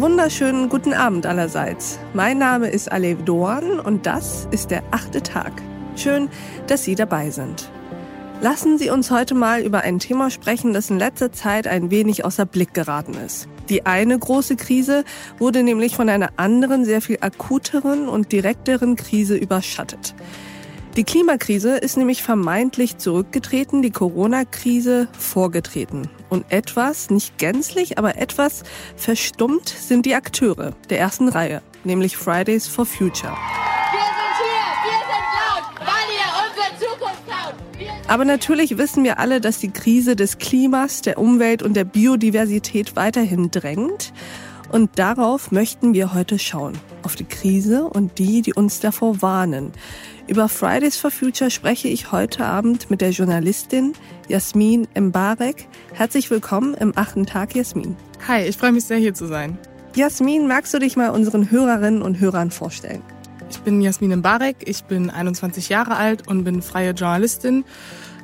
Wunderschönen guten Abend allerseits. Mein Name ist Alev Doan und das ist der achte Tag. Schön, dass Sie dabei sind. Lassen Sie uns heute mal über ein Thema sprechen, das in letzter Zeit ein wenig außer Blick geraten ist. Die eine große Krise wurde nämlich von einer anderen, sehr viel akuteren und direkteren Krise überschattet. Die Klimakrise ist nämlich vermeintlich zurückgetreten, die Corona-Krise vorgetreten. Und etwas, nicht gänzlich, aber etwas verstummt sind die Akteure der ersten Reihe, nämlich Fridays for Future. Aber natürlich wissen wir alle, dass die Krise des Klimas, der Umwelt und der Biodiversität weiterhin drängt. Und darauf möchten wir heute schauen. Auf die Krise und die, die uns davor warnen. Über Fridays for Future spreche ich heute Abend mit der Journalistin Jasmin Mbarek. Herzlich willkommen im achten Tag, Jasmin. Hi, ich freue mich sehr, hier zu sein. Jasmin, magst du dich mal unseren Hörerinnen und Hörern vorstellen? Ich bin Jasmin Mbarek, ich bin 21 Jahre alt und bin freie Journalistin,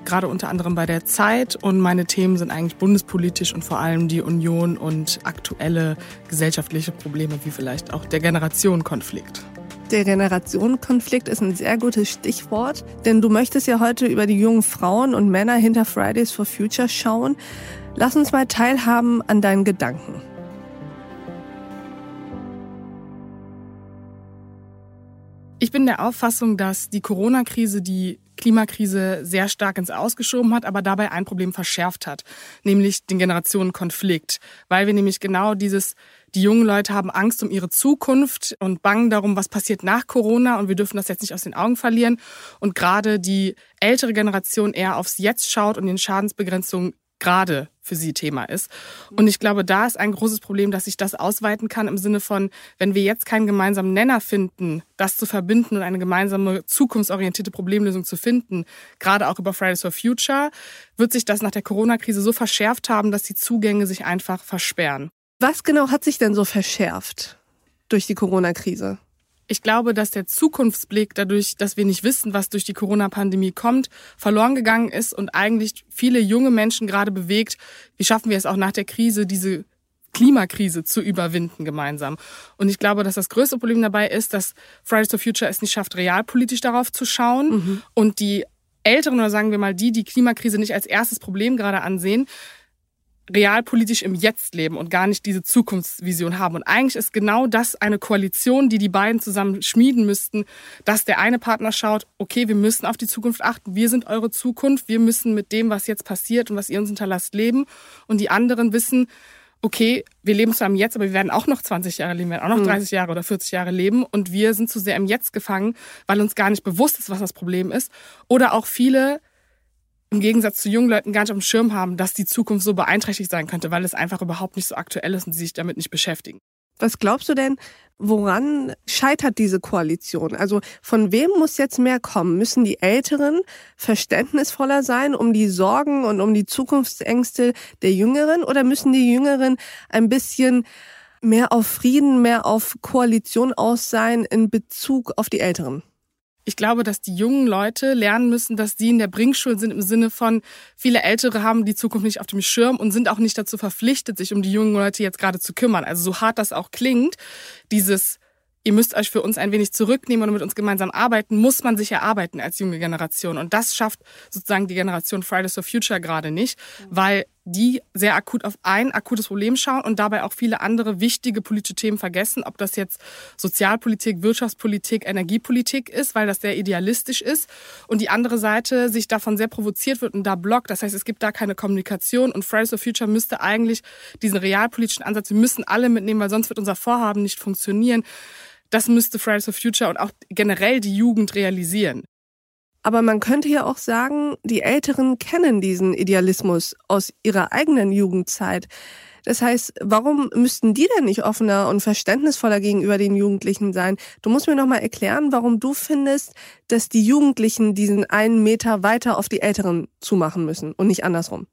gerade unter anderem bei der Zeit. Und meine Themen sind eigentlich bundespolitisch und vor allem die Union und aktuelle gesellschaftliche Probleme, wie vielleicht auch der Generationenkonflikt. Der Generationenkonflikt ist ein sehr gutes Stichwort, denn du möchtest ja heute über die jungen Frauen und Männer hinter Fridays for Future schauen. Lass uns mal teilhaben an deinen Gedanken. Ich bin der Auffassung, dass die Corona-Krise die Klimakrise sehr stark ins Ausgeschoben hat, aber dabei ein Problem verschärft hat, nämlich den Generationenkonflikt, weil wir nämlich genau dieses die jungen Leute haben Angst um ihre Zukunft und bangen darum, was passiert nach Corona und wir dürfen das jetzt nicht aus den Augen verlieren. Und gerade die ältere Generation eher aufs Jetzt schaut und den Schadensbegrenzung gerade für sie Thema ist. Und ich glaube, da ist ein großes Problem, dass sich das ausweiten kann im Sinne von, wenn wir jetzt keinen gemeinsamen Nenner finden, das zu verbinden und eine gemeinsame zukunftsorientierte Problemlösung zu finden, gerade auch über Fridays for Future, wird sich das nach der Corona-Krise so verschärft haben, dass die Zugänge sich einfach versperren. Was genau hat sich denn so verschärft durch die Corona-Krise? Ich glaube, dass der Zukunftsblick dadurch, dass wir nicht wissen, was durch die Corona-Pandemie kommt, verloren gegangen ist und eigentlich viele junge Menschen gerade bewegt, wie schaffen wir es auch nach der Krise, diese Klimakrise zu überwinden gemeinsam. Und ich glaube, dass das größte Problem dabei ist, dass Fridays for Future es nicht schafft, realpolitisch darauf zu schauen mhm. und die Älteren oder sagen wir mal die, die Klimakrise nicht als erstes Problem gerade ansehen, realpolitisch im Jetzt leben und gar nicht diese Zukunftsvision haben. Und eigentlich ist genau das eine Koalition, die die beiden zusammen schmieden müssten, dass der eine Partner schaut, okay, wir müssen auf die Zukunft achten, wir sind eure Zukunft, wir müssen mit dem, was jetzt passiert und was ihr uns hinterlasst, leben. Und die anderen wissen, okay, wir leben zwar im Jetzt, aber wir werden auch noch 20 Jahre leben, wir werden auch noch 30 mhm. Jahre oder 40 Jahre leben und wir sind zu sehr im Jetzt gefangen, weil uns gar nicht bewusst ist, was das Problem ist. Oder auch viele im Gegensatz zu jungen Leuten gar nicht auf dem Schirm haben, dass die Zukunft so beeinträchtigt sein könnte, weil es einfach überhaupt nicht so aktuell ist und sie sich damit nicht beschäftigen. Was glaubst du denn, woran scheitert diese Koalition? Also von wem muss jetzt mehr kommen? Müssen die Älteren verständnisvoller sein um die Sorgen und um die Zukunftsängste der Jüngeren oder müssen die Jüngeren ein bisschen mehr auf Frieden, mehr auf Koalition aus sein in Bezug auf die Älteren? Ich glaube, dass die jungen Leute lernen müssen, dass sie in der Bringschule sind im Sinne von, viele Ältere haben die Zukunft nicht auf dem Schirm und sind auch nicht dazu verpflichtet, sich um die jungen Leute jetzt gerade zu kümmern. Also so hart das auch klingt, dieses ihr müsst euch für uns ein wenig zurücknehmen und mit uns gemeinsam arbeiten, muss man sich erarbeiten als junge Generation. Und das schafft sozusagen die Generation Fridays for Future gerade nicht, weil die sehr akut auf ein akutes Problem schauen und dabei auch viele andere wichtige politische Themen vergessen, ob das jetzt Sozialpolitik, Wirtschaftspolitik, Energiepolitik ist, weil das sehr idealistisch ist und die andere Seite sich davon sehr provoziert wird und da blockt. Das heißt, es gibt da keine Kommunikation und Fridays for Future müsste eigentlich diesen realpolitischen Ansatz, wir müssen alle mitnehmen, weil sonst wird unser Vorhaben nicht funktionieren das müsste Fridays for Future und auch generell die Jugend realisieren. Aber man könnte ja auch sagen, die Älteren kennen diesen Idealismus aus ihrer eigenen Jugendzeit. Das heißt, warum müssten die denn nicht offener und verständnisvoller gegenüber den Jugendlichen sein? Du musst mir noch mal erklären, warum du findest, dass die Jugendlichen diesen einen Meter weiter auf die Älteren zumachen müssen und nicht andersrum.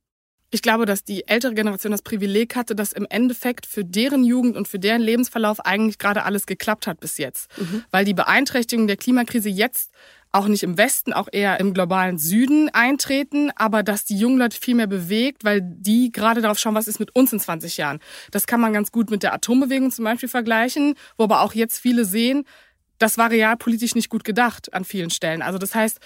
Ich glaube, dass die ältere Generation das Privileg hatte, dass im Endeffekt für deren Jugend und für deren Lebensverlauf eigentlich gerade alles geklappt hat bis jetzt. Mhm. Weil die Beeinträchtigungen der Klimakrise jetzt auch nicht im Westen, auch eher im globalen Süden eintreten, aber dass die jungen Leute viel mehr bewegt, weil die gerade darauf schauen, was ist mit uns in 20 Jahren. Das kann man ganz gut mit der Atombewegung zum Beispiel vergleichen, wo aber auch jetzt viele sehen, das war realpolitisch nicht gut gedacht an vielen Stellen. Also das heißt,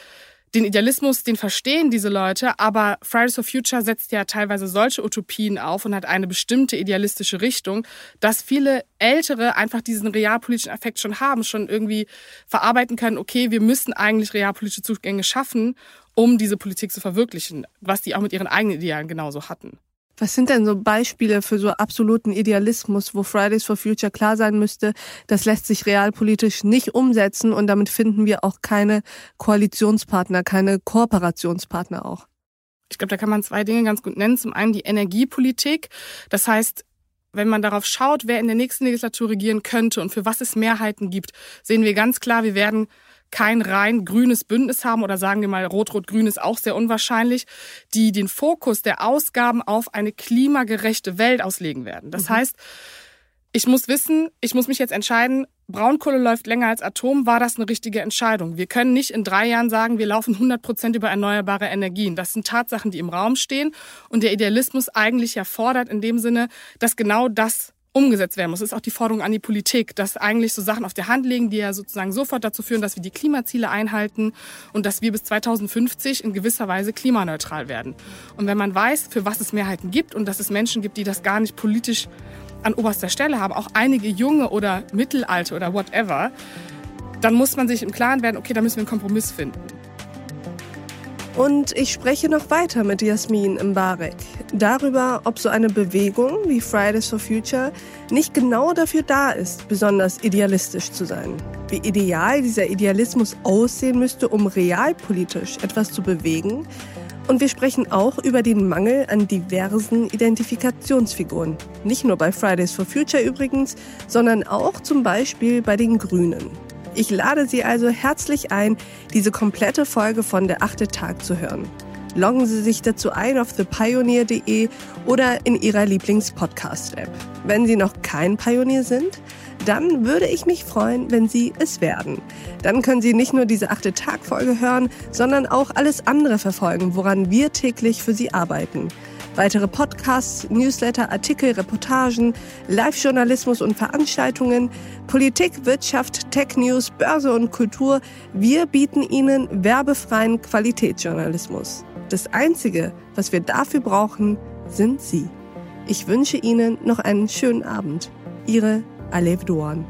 den Idealismus, den verstehen diese Leute, aber Fridays for Future setzt ja teilweise solche Utopien auf und hat eine bestimmte idealistische Richtung, dass viele Ältere einfach diesen realpolitischen Effekt schon haben, schon irgendwie verarbeiten können, okay, wir müssen eigentlich realpolitische Zugänge schaffen, um diese Politik zu verwirklichen, was die auch mit ihren eigenen Idealen genauso hatten. Was sind denn so Beispiele für so absoluten Idealismus, wo Fridays for Future klar sein müsste, das lässt sich realpolitisch nicht umsetzen und damit finden wir auch keine Koalitionspartner, keine Kooperationspartner auch? Ich glaube, da kann man zwei Dinge ganz gut nennen. Zum einen die Energiepolitik. Das heißt, wenn man darauf schaut, wer in der nächsten Legislatur regieren könnte und für was es Mehrheiten gibt, sehen wir ganz klar, wir werden kein rein grünes Bündnis haben oder sagen wir mal rot-rot-grün ist auch sehr unwahrscheinlich, die den Fokus der Ausgaben auf eine klimagerechte Welt auslegen werden. Das mhm. heißt, ich muss wissen, ich muss mich jetzt entscheiden, Braunkohle läuft länger als Atom, war das eine richtige Entscheidung? Wir können nicht in drei Jahren sagen, wir laufen 100 Prozent über erneuerbare Energien. Das sind Tatsachen, die im Raum stehen und der Idealismus eigentlich ja fordert in dem Sinne, dass genau das umgesetzt werden muss. Das ist auch die Forderung an die Politik, dass eigentlich so Sachen auf der Hand liegen, die ja sozusagen sofort dazu führen, dass wir die Klimaziele einhalten und dass wir bis 2050 in gewisser Weise klimaneutral werden. Und wenn man weiß, für was es Mehrheiten gibt und dass es Menschen gibt, die das gar nicht politisch an oberster Stelle haben, auch einige junge oder mittelalte oder whatever, dann muss man sich im Klaren werden, okay, da müssen wir einen Kompromiss finden. Und ich spreche noch weiter mit Jasmin Mbarek darüber, ob so eine Bewegung wie Fridays for Future nicht genau dafür da ist, besonders idealistisch zu sein. Wie ideal dieser Idealismus aussehen müsste, um realpolitisch etwas zu bewegen. Und wir sprechen auch über den Mangel an diversen Identifikationsfiguren. Nicht nur bei Fridays for Future übrigens, sondern auch zum Beispiel bei den Grünen. Ich lade Sie also herzlich ein, diese komplette Folge von Der achte Tag zu hören. Loggen Sie sich dazu ein auf thepioneer.de oder in Ihrer Lieblings-Podcast-App. Wenn Sie noch kein Pionier sind, dann würde ich mich freuen, wenn Sie es werden. Dann können Sie nicht nur diese achte Tag-Folge hören, sondern auch alles andere verfolgen, woran wir täglich für Sie arbeiten. Weitere Podcasts, Newsletter, Artikel, Reportagen, Live-Journalismus und Veranstaltungen, Politik, Wirtschaft, Tech News, Börse und Kultur. Wir bieten Ihnen werbefreien Qualitätsjournalismus. Das Einzige, was wir dafür brauchen, sind Sie. Ich wünsche Ihnen noch einen schönen Abend. Ihre Alev Doan.